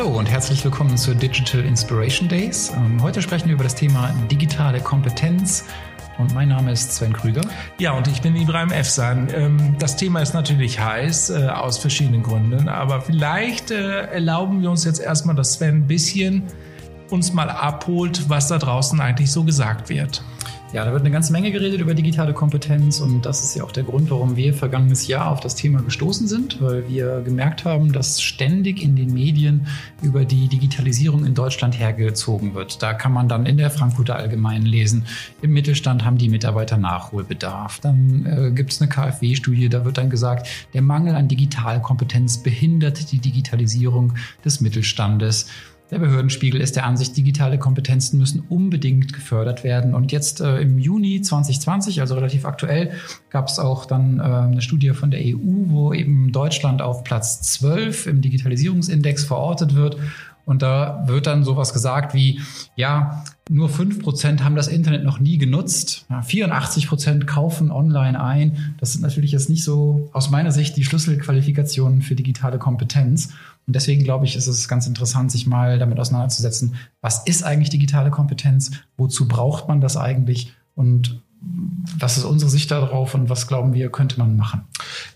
Hallo und herzlich willkommen zu Digital Inspiration Days. Ähm, heute sprechen wir über das Thema digitale Kompetenz. Und mein Name ist Sven Krüger. Ja, und ich bin Ibrahim Efsan. Ähm, das Thema ist natürlich heiß, äh, aus verschiedenen Gründen. Aber vielleicht äh, erlauben wir uns jetzt erstmal, dass Sven ein bisschen uns mal abholt, was da draußen eigentlich so gesagt wird. Ja, da wird eine ganze Menge geredet über digitale Kompetenz und das ist ja auch der Grund, warum wir vergangenes Jahr auf das Thema gestoßen sind, weil wir gemerkt haben, dass ständig in den Medien über die Digitalisierung in Deutschland hergezogen wird. Da kann man dann in der Frankfurter Allgemeinen lesen, im Mittelstand haben die Mitarbeiter Nachholbedarf. Dann äh, gibt es eine KfW-Studie, da wird dann gesagt, der Mangel an Digitalkompetenz behindert die Digitalisierung des Mittelstandes. Der Behördenspiegel ist der Ansicht, digitale Kompetenzen müssen unbedingt gefördert werden. Und jetzt äh, im Juni 2020, also relativ aktuell, gab es auch dann äh, eine Studie von der EU, wo eben Deutschland auf Platz 12 im Digitalisierungsindex verortet wird. Und da wird dann sowas gesagt wie, ja, nur 5% haben das Internet noch nie genutzt. Ja, 84% kaufen online ein. Das sind natürlich jetzt nicht so aus meiner Sicht die Schlüsselqualifikationen für digitale Kompetenz. Und deswegen glaube ich, ist es ganz interessant, sich mal damit auseinanderzusetzen, was ist eigentlich digitale Kompetenz, wozu braucht man das eigentlich? Und was ist unsere Sicht darauf und was glauben wir, könnte man machen?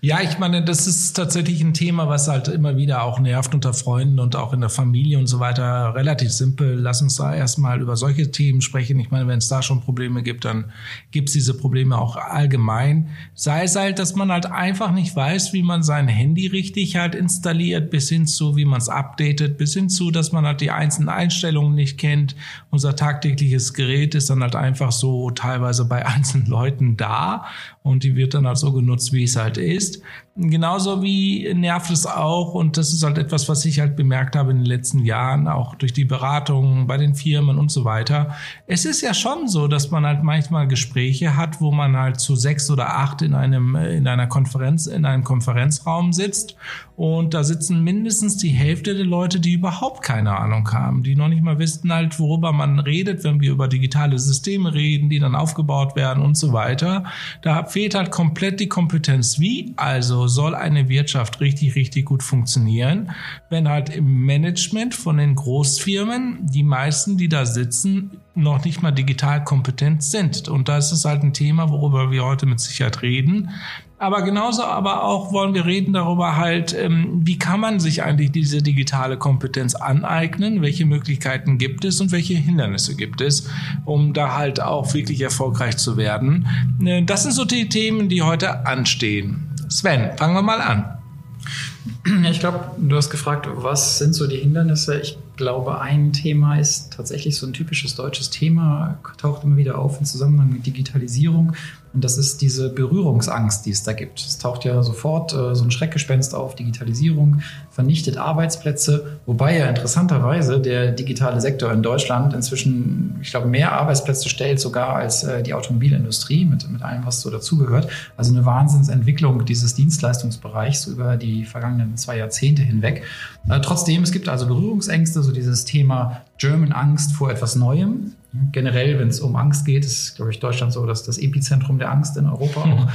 Ja, ich meine, das ist tatsächlich ein Thema, was halt immer wieder auch nervt unter Freunden und auch in der Familie und so weiter. Relativ simpel. Lass uns da erstmal über solche Themen sprechen. Ich meine, wenn es da schon Probleme gibt, dann gibt es diese Probleme auch allgemein. Sei es halt, dass man halt einfach nicht weiß, wie man sein Handy richtig halt installiert, bis hin zu, wie man es updatet, bis hin zu, dass man halt die einzelnen Einstellungen nicht kennt. Unser tagtägliches Gerät ist dann halt einfach so teilweise bei einzelnen Leuten da und die wird dann halt so genutzt, wie es halt ist. Genauso wie nervt es auch und das ist halt etwas, was ich halt bemerkt habe in den letzten Jahren, auch durch die Beratungen bei den Firmen und so weiter. Es ist ja schon so, dass man halt manchmal Gespräche hat, wo man halt zu sechs oder acht in einem, in einer Konferenz, in einem Konferenzraum sitzt und da sitzen mindestens die Hälfte der Leute, die überhaupt keine Ahnung haben, die noch nicht mal wissen halt, worüber man redet, wenn wir über digitale Systeme reden, die dann aufgebaut werden und so weiter. Da fehlt halt komplett die Kompetenz. Wie also soll eine Wirtschaft richtig, richtig gut funktionieren, wenn halt im Management von den Großfirmen die meisten, die da sitzen, noch nicht mal digital kompetent sind. Und das ist halt ein Thema, worüber wir heute mit Sicherheit reden. Aber genauso aber auch wollen wir reden darüber halt, ähm, wie kann man sich eigentlich diese digitale Kompetenz aneignen, welche Möglichkeiten gibt es und welche Hindernisse gibt es, um da halt auch wirklich erfolgreich zu werden. Äh, das sind so die Themen, die heute anstehen. Sven, fangen wir mal an. Ich glaube, du hast gefragt, was sind so die Hindernisse? Ich glaube, ein Thema ist tatsächlich so ein typisches deutsches Thema, taucht immer wieder auf im Zusammenhang mit Digitalisierung. Und das ist diese Berührungsangst, die es da gibt. Es taucht ja sofort äh, so ein Schreckgespenst auf. Digitalisierung vernichtet Arbeitsplätze, wobei ja interessanterweise der digitale Sektor in Deutschland inzwischen, ich glaube, mehr Arbeitsplätze stellt sogar als äh, die Automobilindustrie mit, mit allem, was so dazugehört. Also eine Wahnsinnsentwicklung dieses Dienstleistungsbereichs über die vergangenen zwei Jahrzehnte hinweg. Äh, trotzdem, es gibt also Berührungsängste, so dieses Thema German Angst vor etwas Neuem. Generell, wenn es um Angst geht, ist, glaube ich, Deutschland so dass das Epizentrum der Angst in Europa auch.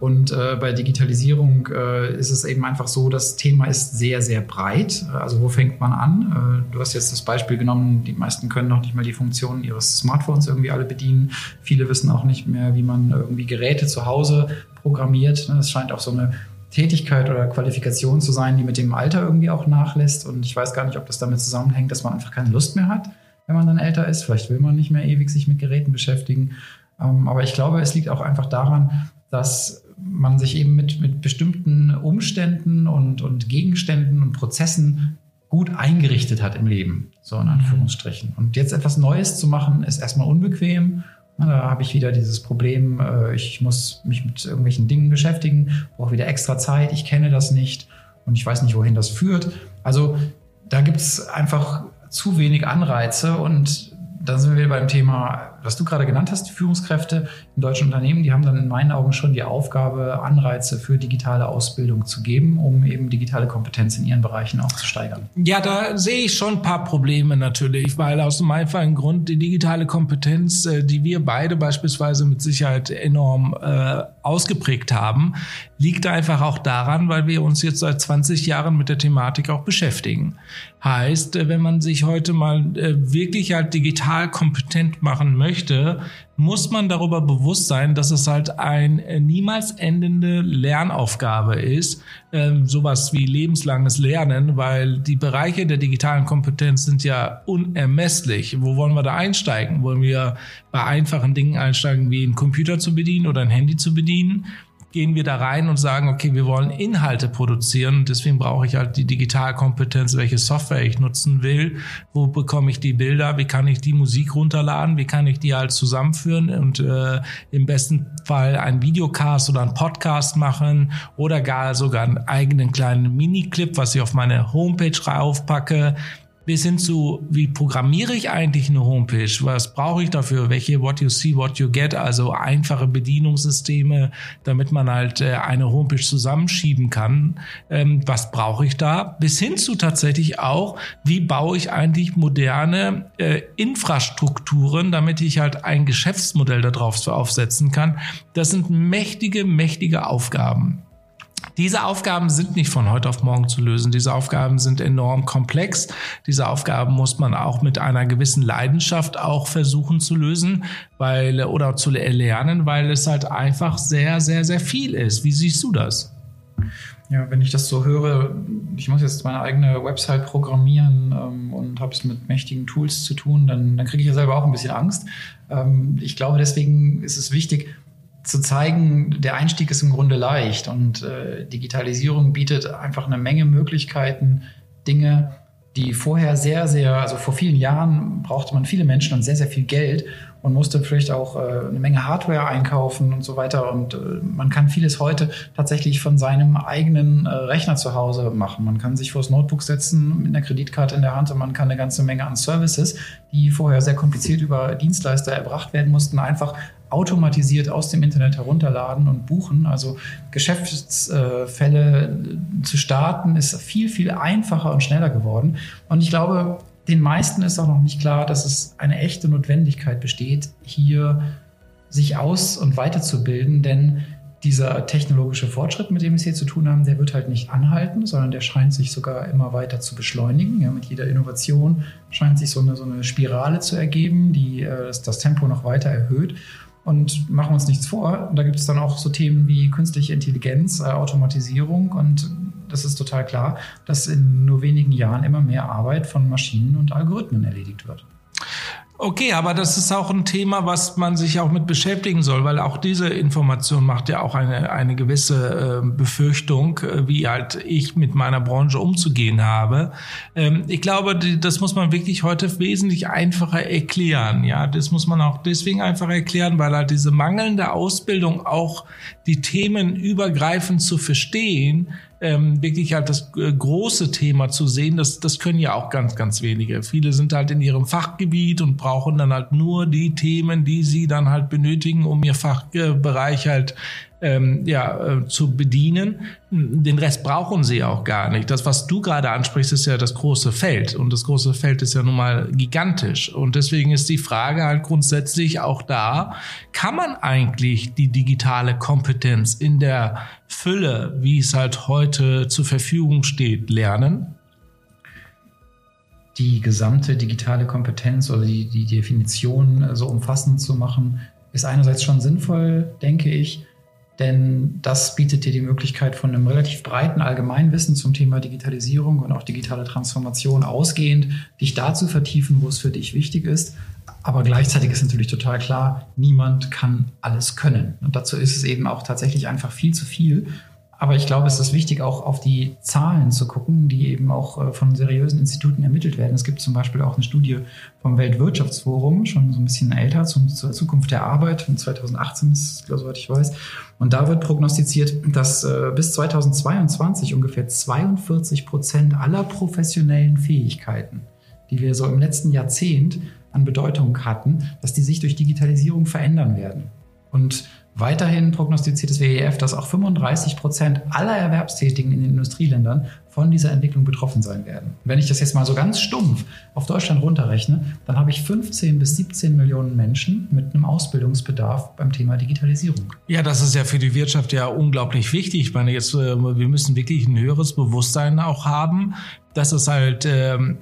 Und äh, bei Digitalisierung äh, ist es eben einfach so, das Thema ist sehr, sehr breit. Also wo fängt man an? Äh, du hast jetzt das Beispiel genommen, die meisten können noch nicht mal die Funktionen ihres Smartphones irgendwie alle bedienen. Viele wissen auch nicht mehr, wie man irgendwie Geräte zu Hause programmiert. Das scheint auch so eine Tätigkeit oder Qualifikation zu sein, die mit dem Alter irgendwie auch nachlässt. Und ich weiß gar nicht, ob das damit zusammenhängt, dass man einfach keine Lust mehr hat, wenn man dann älter ist. Vielleicht will man nicht mehr ewig sich mit Geräten beschäftigen. Ähm, aber ich glaube, es liegt auch einfach daran, dass man sich eben mit, mit bestimmten Umständen und, und Gegenständen und Prozessen gut eingerichtet hat im Leben, so in Anführungsstrichen. Und jetzt etwas Neues zu machen, ist erstmal unbequem da habe ich wieder dieses Problem, äh, ich muss mich mit irgendwelchen Dingen beschäftigen, brauche wieder extra Zeit, ich kenne das nicht und ich weiß nicht, wohin das führt. Also da gibt es einfach zu wenig Anreize und da sind wir beim Thema was du gerade genannt hast, die Führungskräfte in deutschen Unternehmen, die haben dann in meinen Augen schon die Aufgabe, Anreize für digitale Ausbildung zu geben, um eben digitale Kompetenz in ihren Bereichen auch zu steigern. Ja, da sehe ich schon ein paar Probleme natürlich, weil aus dem einfachen Grund die digitale Kompetenz, äh, die wir beide beispielsweise mit Sicherheit enorm äh, ausgeprägt haben, liegt einfach auch daran, weil wir uns jetzt seit 20 Jahren mit der Thematik auch beschäftigen. Heißt, äh, wenn man sich heute mal äh, wirklich halt digital kompetent machen möchte, muss man darüber bewusst sein, dass es halt ein äh, niemals endende Lernaufgabe ist, ähm, sowas wie lebenslanges Lernen, weil die Bereiche der digitalen Kompetenz sind ja unermesslich. Wo wollen wir da einsteigen? Wollen wir bei einfachen Dingen einsteigen, wie einen Computer zu bedienen oder ein Handy zu bedienen? Gehen wir da rein und sagen, okay, wir wollen Inhalte produzieren. Deswegen brauche ich halt die Digitalkompetenz, welche Software ich nutzen will, wo bekomme ich die Bilder, wie kann ich die Musik runterladen, wie kann ich die halt zusammenführen und äh, im besten Fall einen Videocast oder einen Podcast machen oder gar sogar einen eigenen kleinen Miniclip, was ich auf meine Homepage raufpacke bis hin zu, wie programmiere ich eigentlich eine Homepage? Was brauche ich dafür? Welche What You See, What You Get? Also einfache Bedienungssysteme, damit man halt äh, eine Homepage zusammenschieben kann. Ähm, was brauche ich da? Bis hin zu tatsächlich auch, wie baue ich eigentlich moderne äh, Infrastrukturen, damit ich halt ein Geschäftsmodell darauf aufsetzen kann. Das sind mächtige, mächtige Aufgaben. Diese Aufgaben sind nicht von heute auf morgen zu lösen. Diese Aufgaben sind enorm komplex. Diese Aufgaben muss man auch mit einer gewissen Leidenschaft auch versuchen zu lösen, weil oder zu erlernen, weil es halt einfach sehr, sehr, sehr viel ist. Wie siehst du das? Ja, wenn ich das so höre, ich muss jetzt meine eigene Website programmieren ähm, und habe es mit mächtigen Tools zu tun, dann, dann kriege ich ja selber auch ein bisschen Angst. Ähm, ich glaube, deswegen ist es wichtig, zu zeigen, der Einstieg ist im Grunde leicht und äh, Digitalisierung bietet einfach eine Menge Möglichkeiten, Dinge, die vorher sehr, sehr, also vor vielen Jahren brauchte man viele Menschen und sehr, sehr viel Geld und musste vielleicht auch äh, eine Menge Hardware einkaufen und so weiter. Und äh, man kann vieles heute tatsächlich von seinem eigenen äh, Rechner zu Hause machen. Man kann sich vor das Notebook setzen mit einer Kreditkarte in der Hand und man kann eine ganze Menge an Services, die vorher sehr kompliziert über Dienstleister erbracht werden mussten, einfach automatisiert aus dem Internet herunterladen und buchen. Also Geschäftsfälle zu starten ist viel, viel einfacher und schneller geworden. Und ich glaube, den meisten ist auch noch nicht klar, dass es eine echte Notwendigkeit besteht, hier sich aus- und weiterzubilden, denn dieser technologische Fortschritt, mit dem wir es hier zu tun haben, der wird halt nicht anhalten, sondern der scheint sich sogar immer weiter zu beschleunigen. Ja, mit jeder Innovation scheint sich so eine, so eine Spirale zu ergeben, die äh, das, das Tempo noch weiter erhöht. Und machen uns nichts vor, da gibt es dann auch so Themen wie künstliche Intelligenz, äh, Automatisierung und das ist total klar, dass in nur wenigen Jahren immer mehr Arbeit von Maschinen und Algorithmen erledigt wird. Okay, aber das ist auch ein Thema, was man sich auch mit beschäftigen soll, weil auch diese Information macht ja auch eine, eine gewisse äh, Befürchtung, wie halt ich mit meiner Branche umzugehen habe. Ähm, ich glaube, die, das muss man wirklich heute wesentlich einfacher erklären. Ja, das muss man auch deswegen einfach erklären, weil halt diese mangelnde Ausbildung auch die Themen übergreifend zu verstehen, ähm, wirklich halt das äh, große Thema zu sehen, das, das können ja auch ganz, ganz wenige. Viele sind halt in ihrem Fachgebiet und brauchen dann halt nur die Themen, die sie dann halt benötigen, um ihr Fachbereich halt ähm, ja, äh, zu bedienen. Den Rest brauchen sie auch gar nicht. Das, was du gerade ansprichst, ist ja das große Feld. Und das große Feld ist ja nun mal gigantisch. Und deswegen ist die Frage halt grundsätzlich auch da, kann man eigentlich die digitale Kompetenz in der Fülle, wie es halt heute zur Verfügung steht, lernen? Die gesamte digitale Kompetenz oder die, die Definition so umfassend zu machen, ist einerseits schon sinnvoll, denke ich denn das bietet dir die Möglichkeit von einem relativ breiten Allgemeinwissen zum Thema Digitalisierung und auch digitale Transformation ausgehend, dich da zu vertiefen, wo es für dich wichtig ist. Aber gleichzeitig ist natürlich total klar, niemand kann alles können. Und dazu ist es eben auch tatsächlich einfach viel zu viel. Aber ich glaube, es ist wichtig, auch auf die Zahlen zu gucken, die eben auch äh, von seriösen Instituten ermittelt werden. Es gibt zum Beispiel auch eine Studie vom Weltwirtschaftsforum, schon so ein bisschen älter, zum, zur Zukunft der Arbeit, von 2018 ist es, soweit ich weiß. Und da wird prognostiziert, dass äh, bis 2022 ungefähr 42 Prozent aller professionellen Fähigkeiten, die wir so im letzten Jahrzehnt an Bedeutung hatten, dass die sich durch Digitalisierung verändern werden. Und Weiterhin prognostiziert das WEF, dass auch 35 Prozent aller Erwerbstätigen in den Industrieländern von dieser Entwicklung betroffen sein werden. Wenn ich das jetzt mal so ganz stumpf auf Deutschland runterrechne, dann habe ich 15 bis 17 Millionen Menschen mit einem Ausbildungsbedarf beim Thema Digitalisierung. Ja, das ist ja für die Wirtschaft ja unglaublich wichtig. Ich meine, jetzt, äh, wir müssen wirklich ein höheres Bewusstsein auch haben, dass es halt ähm,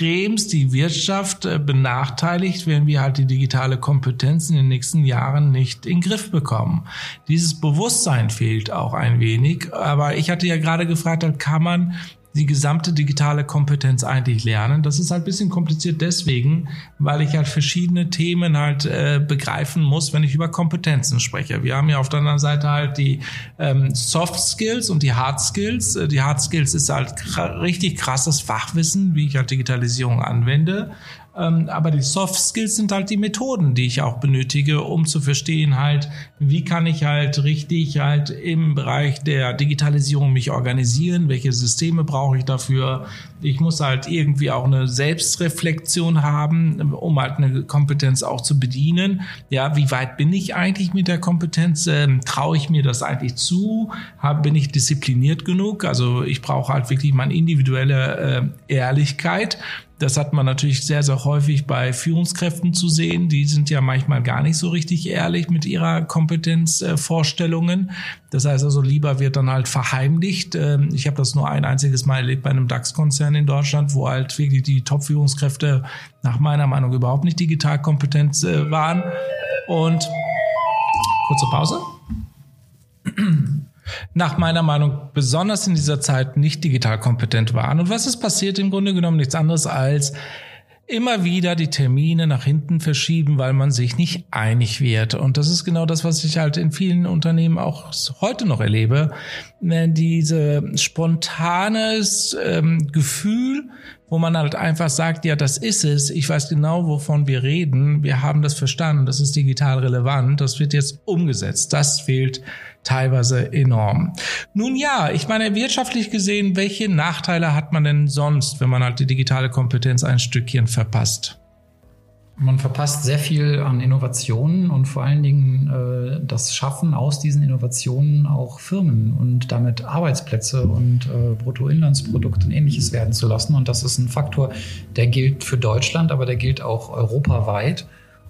extremst die Wirtschaft äh, benachteiligt, wenn wir halt die digitale Kompetenz in den nächsten Jahren nicht in Griff bekommen. Dieses Bewusstsein fehlt auch ein wenig. Aber ich hatte ja gerade gefragt, kann man die gesamte digitale Kompetenz eigentlich lernen. Das ist halt bisschen kompliziert deswegen, weil ich halt verschiedene Themen halt äh, begreifen muss, wenn ich über Kompetenzen spreche. Wir haben ja auf der anderen Seite halt die ähm, Soft Skills und die Hard Skills. Äh, die Hard Skills ist halt richtig krasses Fachwissen, wie ich halt Digitalisierung anwende. Ähm, aber die Soft Skills sind halt die Methoden, die ich auch benötige, um zu verstehen halt, wie kann ich halt richtig halt im Bereich der Digitalisierung mich organisieren, welche Systeme brauche ich dafür. Ich muss halt irgendwie auch eine Selbstreflexion haben, um halt eine Kompetenz auch zu bedienen. Ja, wie weit bin ich eigentlich mit der Kompetenz? Ähm, traue ich mir das eigentlich zu? Hab, bin ich diszipliniert genug? Also ich brauche halt wirklich meine individuelle äh, Ehrlichkeit das hat man natürlich sehr, sehr häufig bei Führungskräften zu sehen. Die sind ja manchmal gar nicht so richtig ehrlich mit ihrer Kompetenzvorstellungen. das heißt also, lieber wird dann halt verheimlicht. Ähm, ich habe das nur ein einziges Mal erlebt bei einem DAX-Konzern in Deutschland, wo halt wirklich die Top-Führungskräfte nach meiner Meinung überhaupt nicht digital kompetent äh, waren. Und kurze Pause nach meiner Meinung besonders in dieser Zeit nicht digital kompetent waren. Und was ist passiert? Im Grunde genommen nichts anderes als immer wieder die Termine nach hinten verschieben, weil man sich nicht einig wird. Und das ist genau das, was ich halt in vielen Unternehmen auch heute noch erlebe. Diese spontanes ähm, Gefühl, wo man halt einfach sagt, ja, das ist es. Ich weiß genau, wovon wir reden. Wir haben das verstanden. Das ist digital relevant. Das wird jetzt umgesetzt. Das fehlt teilweise enorm. Nun ja, ich meine, wirtschaftlich gesehen, welche Nachteile hat man denn sonst, wenn man halt die digitale Kompetenz ein Stückchen verpasst? Man verpasst sehr viel an Innovationen und vor allen Dingen äh, das Schaffen aus diesen Innovationen auch Firmen und damit Arbeitsplätze und äh, Bruttoinlandsprodukt und ähnliches werden zu lassen. Und das ist ein Faktor, der gilt für Deutschland, aber der gilt auch europaweit.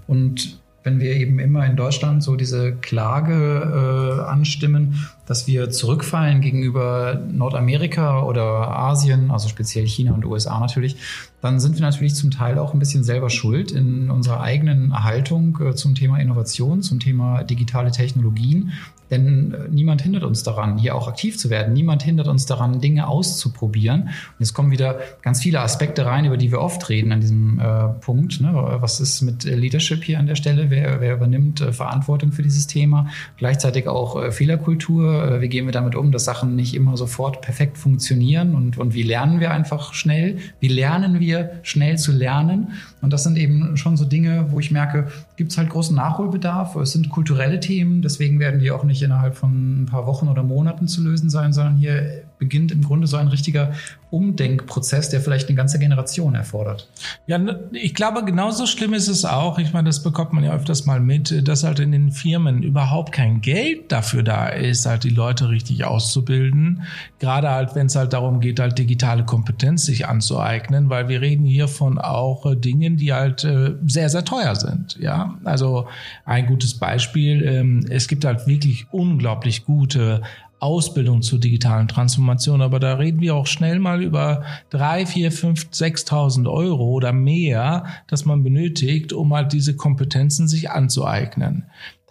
Und wenn wir eben immer in Deutschland so diese Klage äh, anstimmen, dass wir zurückfallen gegenüber Nordamerika oder Asien, also speziell China und USA natürlich, dann sind wir natürlich zum Teil auch ein bisschen selber schuld in unserer eigenen Haltung äh, zum Thema Innovation, zum Thema digitale Technologien denn äh, niemand hindert uns daran, hier auch aktiv zu werden. Niemand hindert uns daran, Dinge auszuprobieren. Und es kommen wieder ganz viele Aspekte rein, über die wir oft reden an diesem äh, Punkt. Ne? Was ist mit Leadership hier an der Stelle? Wer, wer übernimmt äh, Verantwortung für dieses Thema? Gleichzeitig auch äh, Fehlerkultur. Äh, wie gehen wir damit um, dass Sachen nicht immer sofort perfekt funktionieren? Und, und wie lernen wir einfach schnell? Wie lernen wir schnell zu lernen? Und das sind eben schon so Dinge, wo ich merke, gibt es halt großen Nachholbedarf. Es sind kulturelle Themen, deswegen werden die auch nicht innerhalb von ein paar Wochen oder Monaten zu lösen sein, sondern hier beginnt im Grunde so ein richtiger Umdenkprozess, der vielleicht eine ganze Generation erfordert. Ja, ich glaube, genauso schlimm ist es auch. Ich meine, das bekommt man ja öfters mal mit, dass halt in den Firmen überhaupt kein Geld dafür da ist, halt die Leute richtig auszubilden. Gerade halt, wenn es halt darum geht, halt digitale Kompetenz sich anzueignen, weil wir reden hier von auch äh, Dingen, die halt äh, sehr, sehr teuer sind. Ja, also ein gutes Beispiel. Ähm, es gibt halt wirklich unglaublich gute Ausbildung zur digitalen Transformation, aber da reden wir auch schnell mal über drei, vier, fünf, sechstausend Euro oder mehr, das man benötigt, um halt diese Kompetenzen sich anzueignen.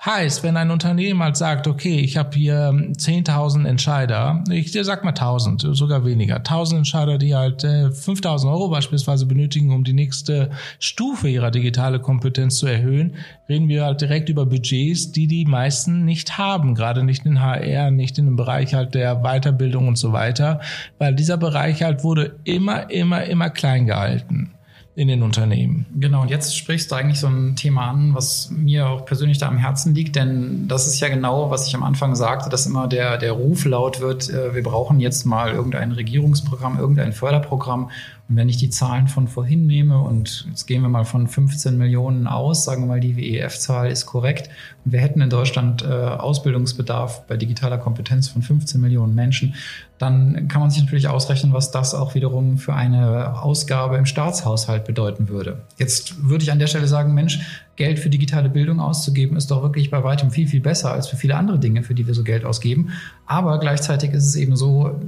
Heißt, wenn ein Unternehmen halt sagt, okay, ich habe hier 10.000 Entscheider, ich sag mal 1.000, sogar weniger, 1.000 Entscheider, die halt äh, 5.000 Euro beispielsweise benötigen, um die nächste Stufe ihrer digitale Kompetenz zu erhöhen, reden wir halt direkt über Budgets, die die meisten nicht haben, gerade nicht in HR, nicht in dem Bereich halt der Weiterbildung und so weiter, weil dieser Bereich halt wurde immer, immer, immer klein gehalten. In den Unternehmen. Genau, und jetzt sprichst du eigentlich so ein Thema an, was mir auch persönlich da am Herzen liegt, denn das ist ja genau, was ich am Anfang sagte, dass immer der, der Ruf laut wird, äh, wir brauchen jetzt mal irgendein Regierungsprogramm, irgendein Förderprogramm. Und wenn ich die Zahlen von vorhin nehme und jetzt gehen wir mal von 15 Millionen aus, sagen wir mal, die WEF-Zahl ist korrekt und wir hätten in Deutschland äh, Ausbildungsbedarf bei digitaler Kompetenz von 15 Millionen Menschen, dann kann man sich natürlich ausrechnen, was das auch wiederum für eine Ausgabe im Staatshaushalt bedeuten würde. Jetzt würde ich an der Stelle sagen, Mensch, Geld für digitale Bildung auszugeben, ist doch wirklich bei weitem viel, viel besser als für viele andere Dinge, für die wir so Geld ausgeben. Aber gleichzeitig ist es eben so,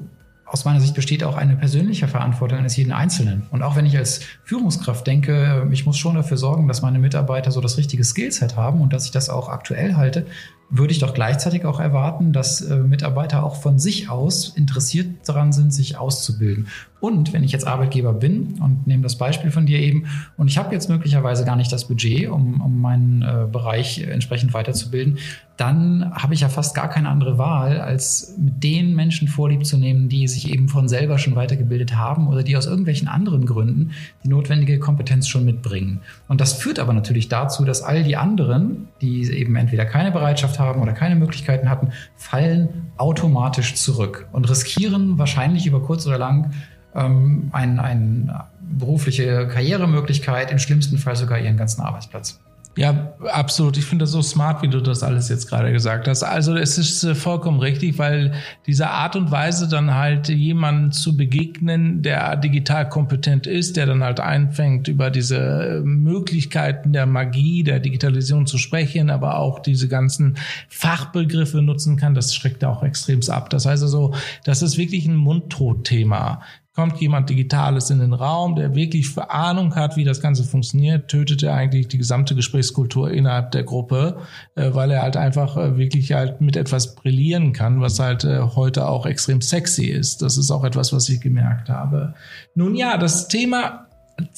aus meiner Sicht besteht auch eine persönliche Verantwortung eines jeden Einzelnen. Und auch wenn ich als Führungskraft denke, ich muss schon dafür sorgen, dass meine Mitarbeiter so das richtige Skillset haben und dass ich das auch aktuell halte, würde ich doch gleichzeitig auch erwarten, dass äh, Mitarbeiter auch von sich aus interessiert daran sind, sich auszubilden. Und wenn ich jetzt Arbeitgeber bin und nehme das Beispiel von dir eben und ich habe jetzt möglicherweise gar nicht das Budget, um, um meinen äh, Bereich entsprechend weiterzubilden, dann habe ich ja fast gar keine andere Wahl, als mit den Menschen vorlieb zu nehmen, die sich eben von selber schon weitergebildet haben oder die aus irgendwelchen anderen Gründen die notwendige Kompetenz schon mitbringen. Und das führt aber natürlich dazu, dass all die anderen, die eben entweder keine Bereitschaft haben oder keine Möglichkeiten hatten, fallen automatisch zurück und riskieren wahrscheinlich über kurz oder lang ähm, eine ein berufliche Karrieremöglichkeit, im schlimmsten Fall sogar ihren ganzen Arbeitsplatz. Ja, absolut. Ich finde das so smart, wie du das alles jetzt gerade gesagt hast. Also es ist äh, vollkommen richtig, weil diese Art und Weise dann halt jemanden zu begegnen, der digital kompetent ist, der dann halt einfängt, über diese äh, Möglichkeiten der Magie, der Digitalisierung zu sprechen, aber auch diese ganzen Fachbegriffe nutzen kann, das schreckt auch extremst ab. Das heißt also, das ist wirklich ein Mundtotthema kommt jemand Digitales in den Raum, der wirklich Ahnung hat, wie das Ganze funktioniert, tötet er eigentlich die gesamte Gesprächskultur innerhalb der Gruppe, äh, weil er halt einfach äh, wirklich halt mit etwas brillieren kann, was halt äh, heute auch extrem sexy ist. Das ist auch etwas, was ich gemerkt habe. Nun ja, das Thema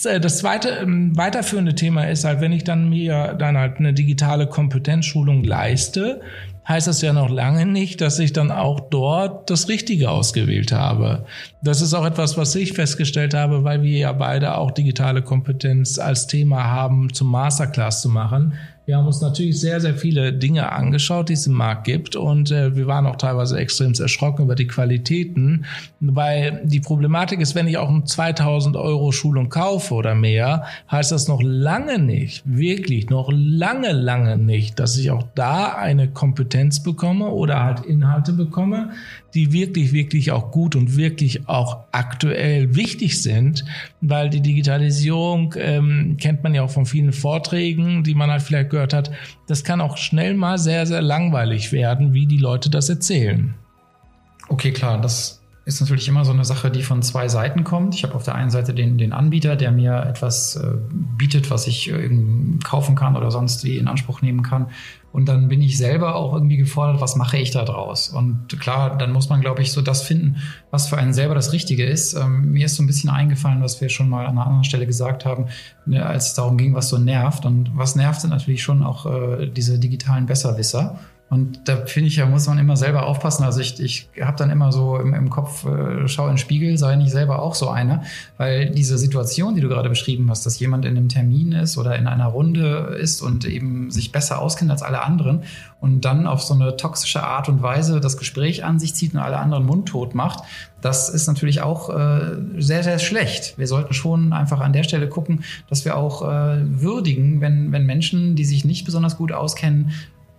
das zweite ähm, weiterführende Thema ist halt, wenn ich dann mir dann halt eine digitale Kompetenzschulung leiste, heißt das ja noch lange nicht, dass ich dann auch dort das Richtige ausgewählt habe. Das ist auch etwas, was ich festgestellt habe, weil wir ja beide auch digitale Kompetenz als Thema haben, zum Masterclass zu machen. Wir haben uns natürlich sehr, sehr viele Dinge angeschaut, die es im Markt gibt. Und äh, wir waren auch teilweise extrem erschrocken über die Qualitäten, weil die Problematik ist, wenn ich auch eine 2000 Euro Schulung kaufe oder mehr, heißt das noch lange nicht, wirklich noch lange, lange nicht, dass ich auch da eine Kompetenz bekomme oder halt Inhalte bekomme, die wirklich, wirklich auch gut und wirklich auch aktuell wichtig sind, weil die Digitalisierung ähm, kennt man ja auch von vielen Vorträgen, die man halt vielleicht gehört hat. Das kann auch schnell mal sehr, sehr langweilig werden, wie die Leute das erzählen. Okay, klar, das ist natürlich immer so eine Sache, die von zwei Seiten kommt. Ich habe auf der einen Seite den, den Anbieter, der mir etwas äh, bietet, was ich äh, kaufen kann oder sonst wie in Anspruch nehmen kann. Und dann bin ich selber auch irgendwie gefordert, was mache ich da draus? Und klar, dann muss man, glaube ich, so das finden, was für einen selber das Richtige ist. Ähm, mir ist so ein bisschen eingefallen, was wir schon mal an einer anderen Stelle gesagt haben, ne, als es darum ging, was so nervt. Und was nervt, sind natürlich schon auch äh, diese digitalen Besserwisser. Und da finde ich ja, muss man immer selber aufpassen. Also ich, ich habe dann immer so im, im Kopf, äh, schau in den Spiegel, sei nicht selber auch so einer. Weil diese Situation, die du gerade beschrieben hast, dass jemand in einem Termin ist oder in einer Runde ist und eben sich besser auskennt als alle anderen und dann auf so eine toxische Art und Weise das Gespräch an sich zieht und alle anderen mundtot macht, das ist natürlich auch äh, sehr, sehr schlecht. Wir sollten schon einfach an der Stelle gucken, dass wir auch äh, würdigen, wenn, wenn Menschen, die sich nicht besonders gut auskennen,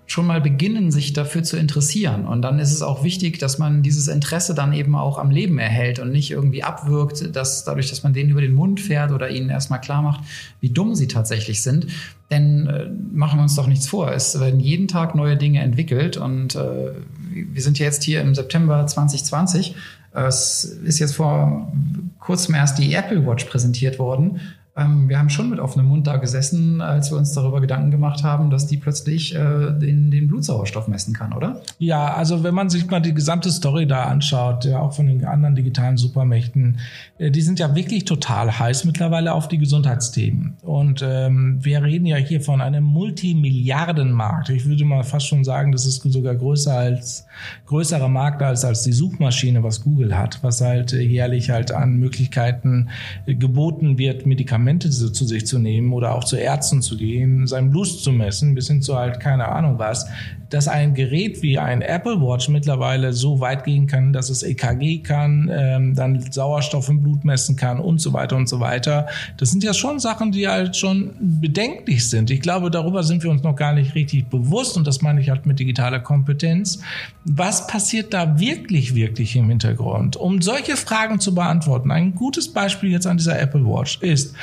schon mal beginnen, sich dafür zu interessieren. Und dann ist es auch wichtig, dass man dieses Interesse dann eben auch am Leben erhält und nicht irgendwie abwirkt, dass dadurch, dass man denen über den Mund fährt oder ihnen erstmal klar macht, wie dumm sie tatsächlich sind. Denn äh, machen wir uns doch nichts vor. Es werden jeden Tag neue Dinge entwickelt und äh, wir sind jetzt hier im September 2020. Es ist jetzt vor kurzem erst die Apple Watch präsentiert worden ähm, wir haben schon mit offenem Mund da gesessen, als wir uns darüber Gedanken gemacht haben, dass die plötzlich äh, den, den Blutsauerstoff messen kann, oder? Ja, also wenn man sich mal die gesamte Story da anschaut, ja, auch von den anderen digitalen Supermächten, äh, die sind ja wirklich total heiß mittlerweile auf die Gesundheitsthemen. Und ähm, wir reden ja hier von einem Multimilliardenmarkt. Ich würde mal fast schon sagen, das ist sogar größer als größerer Markt als als die Suchmaschine, was Google hat, was halt äh, jährlich halt an Möglichkeiten äh, geboten wird, Medikamente Medikamente zu sich zu nehmen oder auch zu Ärzten zu gehen, seinen Blut zu messen, bis hin zu halt keine Ahnung was, dass ein Gerät wie ein Apple Watch mittlerweile so weit gehen kann, dass es EKG kann, ähm, dann Sauerstoff im Blut messen kann und so weiter und so weiter. Das sind ja schon Sachen, die halt schon bedenklich sind. Ich glaube, darüber sind wir uns noch gar nicht richtig bewusst und das meine ich halt mit digitaler Kompetenz. Was passiert da wirklich, wirklich im Hintergrund? Um solche Fragen zu beantworten, ein gutes Beispiel jetzt an dieser Apple Watch ist,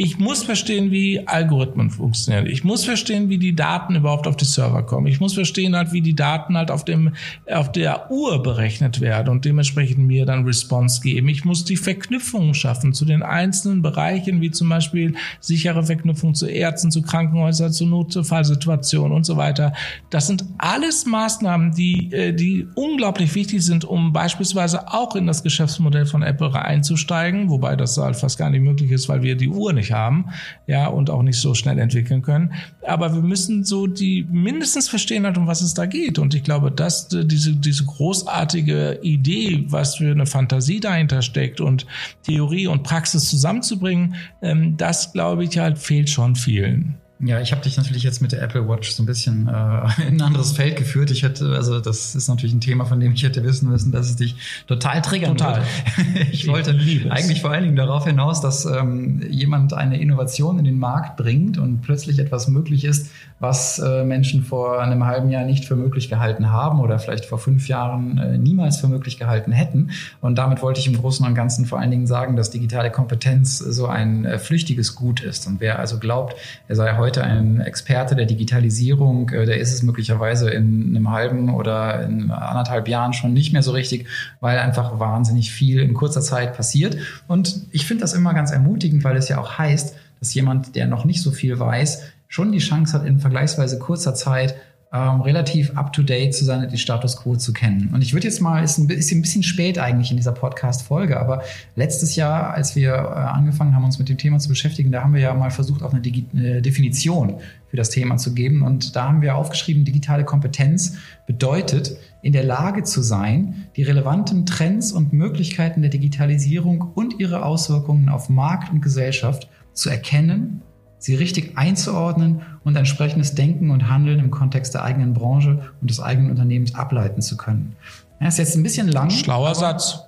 ich muss verstehen, wie Algorithmen funktionieren. Ich muss verstehen, wie die Daten überhaupt auf die Server kommen. Ich muss verstehen halt, wie die Daten halt auf dem, auf der Uhr berechnet werden und dementsprechend mir dann Response geben. Ich muss die Verknüpfungen schaffen zu den einzelnen Bereichen, wie zum Beispiel sichere Verknüpfung zu Ärzten, zu Krankenhäusern, zu Notfallsituationen und so weiter. Das sind alles Maßnahmen, die, äh, die unglaublich wichtig sind, um beispielsweise auch in das Geschäftsmodell von Apple einzusteigen, wobei das halt fast gar nicht möglich ist, weil wir die Uhr nicht haben, ja, und auch nicht so schnell entwickeln können. Aber wir müssen so die mindestens verstehen halt, um was es da geht. Und ich glaube, dass äh, diese, diese großartige Idee, was für eine Fantasie dahinter steckt und Theorie und Praxis zusammenzubringen, ähm, das glaube ich halt fehlt schon vielen. Ja, ich habe dich natürlich jetzt mit der Apple Watch so ein bisschen äh, in ein anderes Feld geführt. Ich hätte, also das ist natürlich ein Thema, von dem ich hätte wissen müssen, dass es dich total triggern total. Wird. Ich wollte eigentlich vor allen Dingen darauf hinaus, dass ähm, jemand eine Innovation in den Markt bringt und plötzlich etwas möglich ist, was äh, Menschen vor einem halben Jahr nicht für möglich gehalten haben oder vielleicht vor fünf Jahren äh, niemals für möglich gehalten hätten. Und damit wollte ich im Großen und Ganzen vor allen Dingen sagen, dass digitale Kompetenz so ein äh, flüchtiges Gut ist. Und wer also glaubt, er sei heute heute ein Experte der Digitalisierung, äh, der ist es möglicherweise in einem halben oder in anderthalb Jahren schon nicht mehr so richtig, weil einfach wahnsinnig viel in kurzer Zeit passiert. Und ich finde das immer ganz ermutigend, weil es ja auch heißt, dass jemand, der noch nicht so viel weiß, schon die Chance hat, in vergleichsweise kurzer Zeit ähm, relativ up-to-date zu sein und den Status quo zu kennen. Und ich würde jetzt mal, ist ein, ist ein bisschen spät eigentlich in dieser Podcast-Folge, aber letztes Jahr, als wir äh, angefangen haben, uns mit dem Thema zu beschäftigen, da haben wir ja mal versucht, auch eine Digi äh, Definition für das Thema zu geben. Und da haben wir aufgeschrieben, digitale Kompetenz bedeutet, in der Lage zu sein, die relevanten Trends und Möglichkeiten der Digitalisierung und ihre Auswirkungen auf Markt und Gesellschaft zu erkennen sie richtig einzuordnen und entsprechendes Denken und Handeln im Kontext der eigenen Branche und des eigenen Unternehmens ableiten zu können. Ja, ist jetzt ein bisschen lang. Schlauer Satz.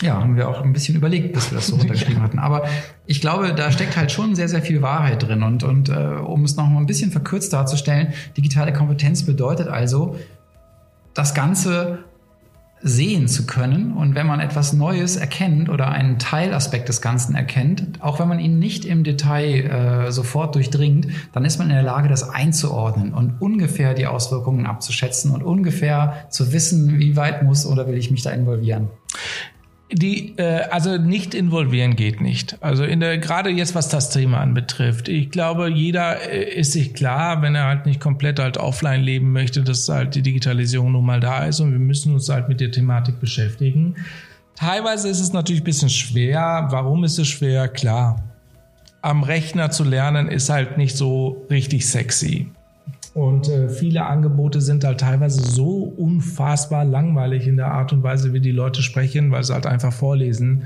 Ja, haben wir auch ein bisschen überlegt, bis wir das so runtergeschrieben hatten. Aber ich glaube, da steckt halt schon sehr, sehr viel Wahrheit drin. Und, und äh, um es noch mal ein bisschen verkürzt darzustellen, digitale Kompetenz bedeutet also, das Ganze sehen zu können. Und wenn man etwas Neues erkennt oder einen Teilaspekt des Ganzen erkennt, auch wenn man ihn nicht im Detail äh, sofort durchdringt, dann ist man in der Lage, das einzuordnen und ungefähr die Auswirkungen abzuschätzen und ungefähr zu wissen, wie weit muss oder will ich mich da involvieren. Die, äh, also nicht involvieren geht nicht. Also in der, gerade jetzt, was das Thema anbetrifft. Ich glaube, jeder äh, ist sich klar, wenn er halt nicht komplett halt offline leben möchte, dass halt die Digitalisierung nun mal da ist und wir müssen uns halt mit der Thematik beschäftigen. Teilweise ist es natürlich ein bisschen schwer. Warum ist es schwer? Klar. Am Rechner zu lernen ist halt nicht so richtig sexy. Und äh, viele Angebote sind halt teilweise so unfassbar langweilig in der Art und Weise, wie die Leute sprechen, weil sie halt einfach vorlesen,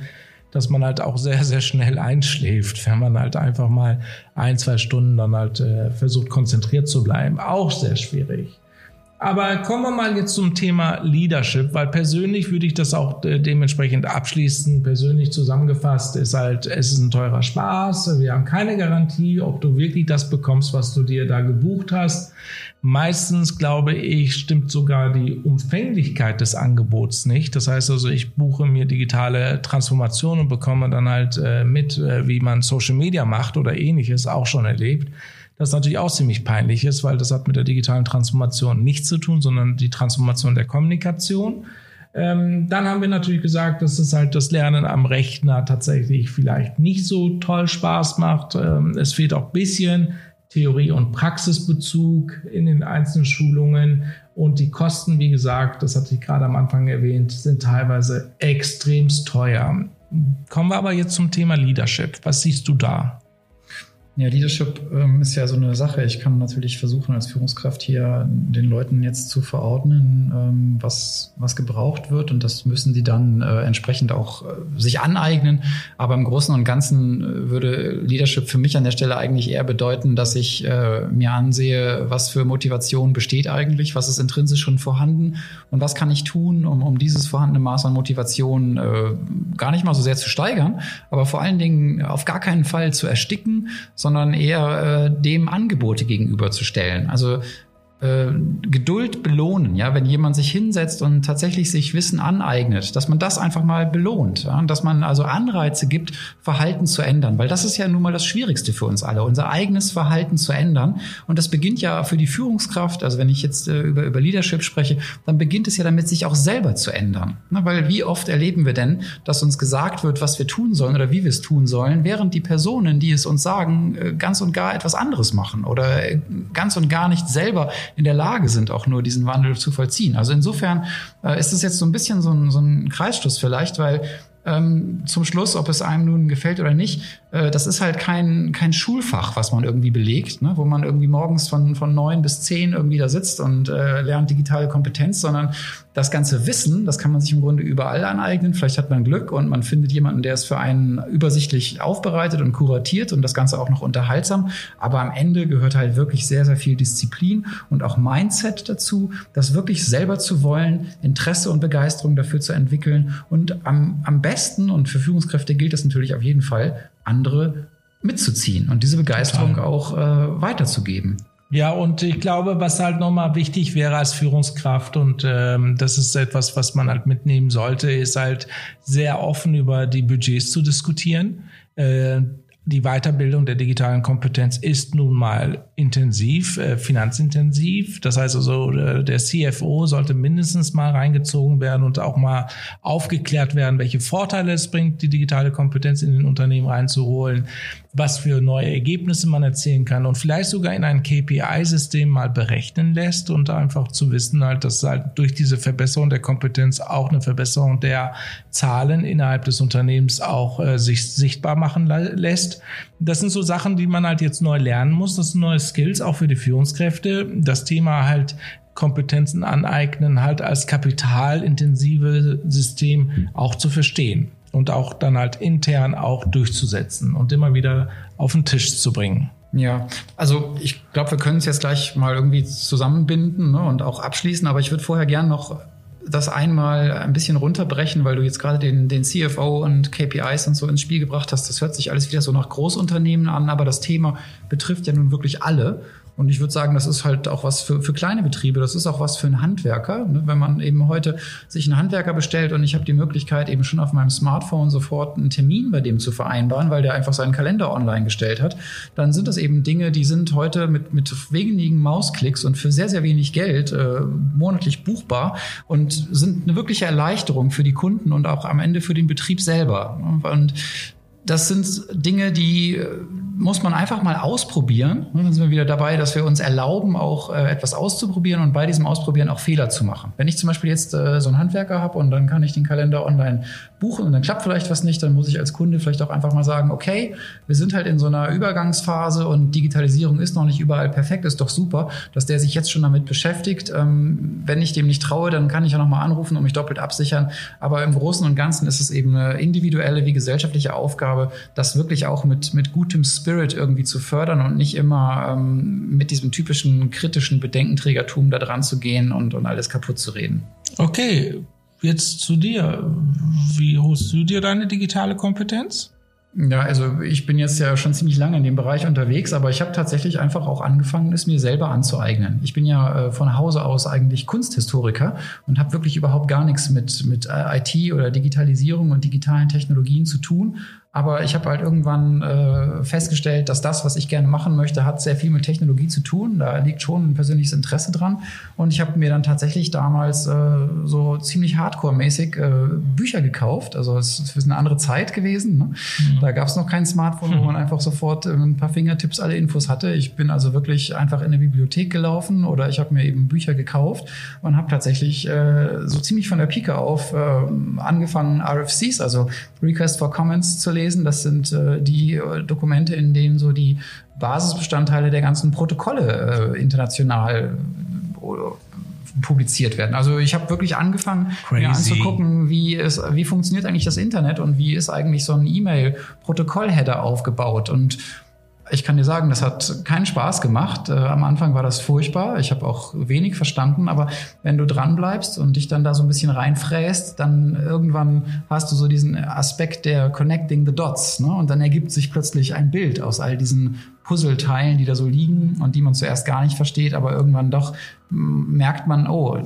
dass man halt auch sehr, sehr schnell einschläft, wenn man halt einfach mal ein, zwei Stunden dann halt äh, versucht, konzentriert zu bleiben. Auch sehr schwierig. Aber kommen wir mal jetzt zum Thema Leadership, weil persönlich würde ich das auch äh, dementsprechend abschließen. Persönlich zusammengefasst ist halt, es ist ein teurer Spaß. Wir haben keine Garantie, ob du wirklich das bekommst, was du dir da gebucht hast. Meistens, glaube ich, stimmt sogar die Umfänglichkeit des Angebots nicht. Das heißt also, ich buche mir digitale Transformation und bekomme dann halt äh, mit, äh, wie man Social Media macht oder ähnliches, auch schon erlebt. Das natürlich auch ziemlich peinlich ist, weil das hat mit der digitalen Transformation nichts zu tun, sondern die Transformation der Kommunikation. Ähm, dann haben wir natürlich gesagt, dass es halt das Lernen am Rechner tatsächlich vielleicht nicht so toll Spaß macht. Ähm, es fehlt auch bisschen Theorie- und Praxisbezug in den einzelnen Schulungen. Und die Kosten, wie gesagt, das hatte ich gerade am Anfang erwähnt, sind teilweise extremst teuer. Kommen wir aber jetzt zum Thema Leadership. Was siehst du da? Ja, Leadership ähm, ist ja so eine Sache. Ich kann natürlich versuchen, als Führungskraft hier den Leuten jetzt zu verordnen, ähm, was, was gebraucht wird. Und das müssen die dann äh, entsprechend auch äh, sich aneignen. Aber im Großen und Ganzen äh, würde Leadership für mich an der Stelle eigentlich eher bedeuten, dass ich äh, mir ansehe, was für Motivation besteht eigentlich, was ist intrinsisch schon vorhanden und was kann ich tun, um, um dieses vorhandene Maß an Motivation äh, gar nicht mal so sehr zu steigern, aber vor allen Dingen auf gar keinen Fall zu ersticken, sondern eher äh, dem Angebote gegenüberzustellen. Also äh, Geduld belohnen, ja, wenn jemand sich hinsetzt und tatsächlich sich Wissen aneignet, dass man das einfach mal belohnt, ja, dass man also Anreize gibt, Verhalten zu ändern, weil das ist ja nun mal das Schwierigste für uns alle, unser eigenes Verhalten zu ändern. Und das beginnt ja für die Führungskraft, also wenn ich jetzt äh, über, über Leadership spreche, dann beginnt es ja damit, sich auch selber zu ändern. Na, weil wie oft erleben wir denn, dass uns gesagt wird, was wir tun sollen oder wie wir es tun sollen, während die Personen, die es uns sagen, äh, ganz und gar etwas anderes machen oder äh, ganz und gar nicht selber in der Lage sind, auch nur diesen Wandel zu vollziehen. Also insofern äh, ist es jetzt so ein bisschen so ein, so ein Kreisschluss vielleicht, weil ähm, zum Schluss, ob es einem nun gefällt oder nicht, äh, das ist halt kein, kein Schulfach, was man irgendwie belegt, ne? wo man irgendwie morgens von, von neun bis zehn irgendwie da sitzt und äh, lernt digitale Kompetenz, sondern das ganze Wissen, das kann man sich im Grunde überall aneignen. Vielleicht hat man Glück und man findet jemanden, der es für einen übersichtlich aufbereitet und kuratiert und das Ganze auch noch unterhaltsam. Aber am Ende gehört halt wirklich sehr, sehr viel Disziplin und auch Mindset dazu, das wirklich selber zu wollen, Interesse und Begeisterung dafür zu entwickeln und am, am besten, und für Führungskräfte gilt das natürlich auf jeden Fall, andere mitzuziehen und diese Begeisterung Total. auch äh, weiterzugeben. Ja, und ich glaube, was halt nochmal wichtig wäre als Führungskraft, und ähm, das ist etwas, was man halt mitnehmen sollte, ist halt sehr offen über die Budgets zu diskutieren. Äh, die Weiterbildung der digitalen Kompetenz ist nun mal intensiv, äh, finanzintensiv. Das heißt also, äh, der CFO sollte mindestens mal reingezogen werden und auch mal aufgeklärt werden, welche Vorteile es bringt, die digitale Kompetenz in den Unternehmen reinzuholen was für neue Ergebnisse man erzielen kann und vielleicht sogar in ein KPI-System mal berechnen lässt und einfach zu wissen halt, dass halt durch diese Verbesserung der Kompetenz auch eine Verbesserung der Zahlen innerhalb des Unternehmens auch äh, sich sichtbar machen lässt. Das sind so Sachen, die man halt jetzt neu lernen muss. Das sind neue Skills auch für die Führungskräfte. Das Thema halt Kompetenzen aneignen, halt als kapitalintensive System auch zu verstehen und auch dann halt intern auch durchzusetzen und immer wieder auf den Tisch zu bringen. Ja, also ich glaube, wir können es jetzt gleich mal irgendwie zusammenbinden ne, und auch abschließen, aber ich würde vorher gern noch das einmal ein bisschen runterbrechen, weil du jetzt gerade den, den CFO und KPIs und so ins Spiel gebracht hast. Das hört sich alles wieder so nach Großunternehmen an, aber das Thema betrifft ja nun wirklich alle. Und ich würde sagen, das ist halt auch was für, für kleine Betriebe, das ist auch was für einen Handwerker. Ne? Wenn man eben heute sich einen Handwerker bestellt und ich habe die Möglichkeit, eben schon auf meinem Smartphone sofort einen Termin bei dem zu vereinbaren, weil der einfach seinen Kalender online gestellt hat, dann sind das eben Dinge, die sind heute mit, mit wenigen Mausklicks und für sehr, sehr wenig Geld äh, monatlich buchbar und sind eine wirkliche Erleichterung für die Kunden und auch am Ende für den Betrieb selber. Und das sind Dinge, die äh, muss man einfach mal ausprobieren. Dann sind wir wieder dabei, dass wir uns erlauben, auch äh, etwas auszuprobieren und bei diesem Ausprobieren auch Fehler zu machen. Wenn ich zum Beispiel jetzt äh, so einen Handwerker habe und dann kann ich den Kalender online buchen und dann klappt vielleicht was nicht, dann muss ich als Kunde vielleicht auch einfach mal sagen, okay, wir sind halt in so einer Übergangsphase und Digitalisierung ist noch nicht überall perfekt, ist doch super, dass der sich jetzt schon damit beschäftigt. Ähm, wenn ich dem nicht traue, dann kann ich ja nochmal anrufen und mich doppelt absichern. Aber im Großen und Ganzen ist es eben eine individuelle wie gesellschaftliche Aufgabe, das wirklich auch mit, mit gutem Spirit irgendwie zu fördern und nicht immer ähm, mit diesem typischen kritischen Bedenkenträgertum da dran zu gehen und, und alles kaputt zu reden. Okay, Jetzt zu dir. Wie holst du dir deine digitale Kompetenz? Ja, also ich bin jetzt ja schon ziemlich lange in dem Bereich unterwegs, aber ich habe tatsächlich einfach auch angefangen, es mir selber anzueignen. Ich bin ja äh, von Hause aus eigentlich Kunsthistoriker und habe wirklich überhaupt gar nichts mit, mit äh, IT oder Digitalisierung und digitalen Technologien zu tun, aber ich habe halt irgendwann äh, festgestellt, dass das, was ich gerne machen möchte, hat sehr viel mit Technologie zu tun. Da liegt schon ein persönliches Interesse dran. Und ich habe mir dann tatsächlich damals äh, so ziemlich hardcore-mäßig äh, Bücher gekauft. Also es ist eine andere Zeit gewesen. Ne? Mhm. Da gab es noch kein Smartphone, wo man einfach sofort äh, ein paar Fingertipps alle Infos hatte. Ich bin also wirklich einfach in eine Bibliothek gelaufen oder ich habe mir eben Bücher gekauft und habe tatsächlich äh, so ziemlich von der Pike auf äh, angefangen, RFCs, also Request for Comments zu lesen gelesen. Das sind äh, die äh, Dokumente, in denen so die Basisbestandteile der ganzen Protokolle äh, international äh, publiziert werden. Also ich habe wirklich angefangen, Crazy. mir anzugucken, wie, es, wie funktioniert eigentlich das Internet und wie ist eigentlich so ein E-Mail-Protokoll-Header aufgebaut. Und ich kann dir sagen, das hat keinen Spaß gemacht. Äh, am Anfang war das furchtbar. Ich habe auch wenig verstanden, aber wenn du dran bleibst und dich dann da so ein bisschen reinfräst, dann irgendwann hast du so diesen Aspekt der Connecting the Dots. Ne? Und dann ergibt sich plötzlich ein Bild aus all diesen Puzzleteilen, die da so liegen und die man zuerst gar nicht versteht, aber irgendwann doch merkt man, oh,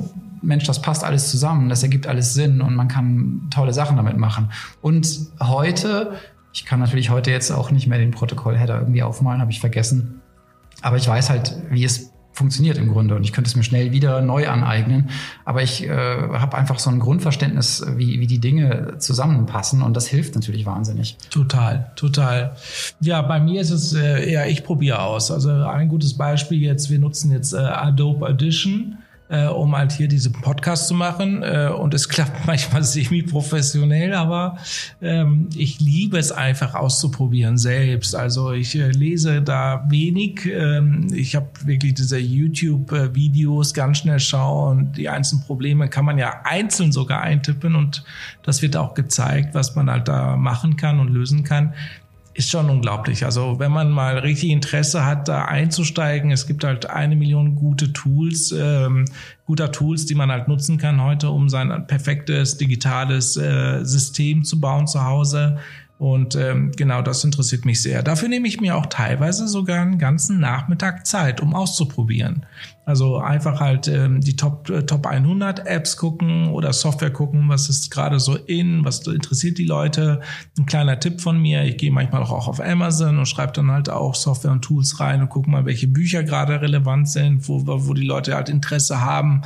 Mensch, das passt alles zusammen, das ergibt alles Sinn und man kann tolle Sachen damit machen. Und heute ich kann natürlich heute jetzt auch nicht mehr den Protokoll-Header irgendwie aufmalen, habe ich vergessen. Aber ich weiß halt, wie es funktioniert im Grunde und ich könnte es mir schnell wieder neu aneignen. Aber ich äh, habe einfach so ein Grundverständnis, wie, wie die Dinge zusammenpassen und das hilft natürlich wahnsinnig. Total, total. Ja, bei mir ist es äh, eher, ich probiere aus. Also ein gutes Beispiel jetzt, wir nutzen jetzt äh, Adobe Audition äh, um halt hier diesen Podcast zu machen. Äh, und es klappt manchmal semi-professionell, aber ähm, ich liebe es einfach auszuprobieren selbst. Also ich äh, lese da wenig. Ähm, ich habe wirklich diese YouTube-Videos ganz schnell schauen und die einzelnen Probleme kann man ja einzeln sogar eintippen und das wird auch gezeigt, was man halt da machen kann und lösen kann ist schon unglaublich. Also wenn man mal richtig Interesse hat, da einzusteigen, es gibt halt eine Million gute Tools, ähm, guter Tools, die man halt nutzen kann heute, um sein perfektes digitales äh, System zu bauen zu Hause. Und ähm, genau das interessiert mich sehr. Dafür nehme ich mir auch teilweise sogar einen ganzen Nachmittag Zeit, um auszuprobieren. Also einfach halt ähm, die Top, äh, Top 100 Apps gucken oder Software gucken, was ist gerade so in, was interessiert die Leute. Ein kleiner Tipp von mir, ich gehe manchmal auch auf Amazon und schreibe dann halt auch Software und Tools rein und gucke mal, welche Bücher gerade relevant sind, wo, wo die Leute halt Interesse haben.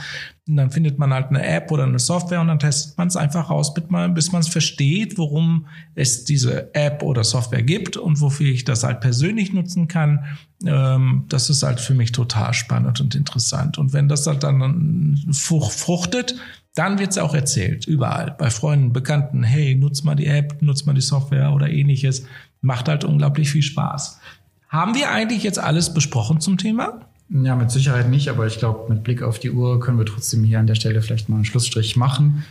Und dann findet man halt eine App oder eine Software und dann testet man es einfach aus, bis man es versteht, worum es diese App oder Software gibt und wofür ich das halt persönlich nutzen kann. Ähm, das ist halt für mich total spannend und interessant. Und wenn das halt dann fruchtet, dann wird es auch erzählt, überall, bei Freunden, Bekannten, hey, nutz mal die App, nutz mal die Software oder ähnliches. Macht halt unglaublich viel Spaß. Haben wir eigentlich jetzt alles besprochen zum Thema? Ja, mit Sicherheit nicht, aber ich glaube, mit Blick auf die Uhr können wir trotzdem hier an der Stelle vielleicht mal einen Schlussstrich machen.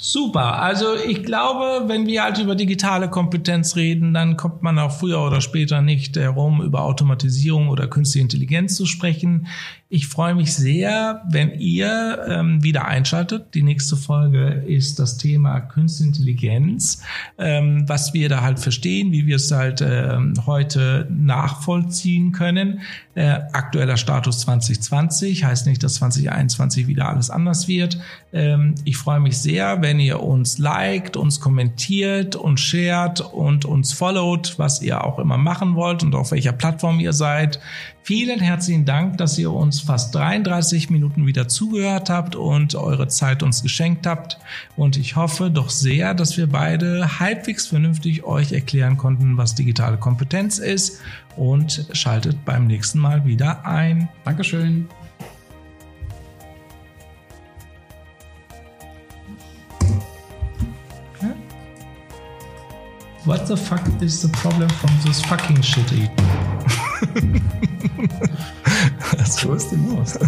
Super. Also ich glaube, wenn wir halt über digitale Kompetenz reden, dann kommt man auch früher oder später nicht herum, über Automatisierung oder künstliche Intelligenz zu sprechen. Ich freue mich sehr, wenn ihr ähm, wieder einschaltet. Die nächste Folge ist das Thema Künstliche Intelligenz, ähm, was wir da halt verstehen, wie wir es halt ähm, heute nachvollziehen können. Äh, aktueller Status 2020 heißt nicht, dass 2021 wieder alles anders wird. Ähm, ich freue mich sehr, wenn ihr uns liked, uns kommentiert, uns shared und uns followt, was ihr auch immer machen wollt und auf welcher Plattform ihr seid. Vielen herzlichen Dank, dass ihr uns fast 33 Minuten wieder zugehört habt und eure Zeit uns geschenkt habt. Und ich hoffe doch sehr, dass wir beide halbwegs vernünftig euch erklären konnten, was digitale Kompetenz ist. Und schaltet beim nächsten Mal wieder ein. Dankeschön. What the fuck is the problem from this fucking shit eating? so ist die Maus.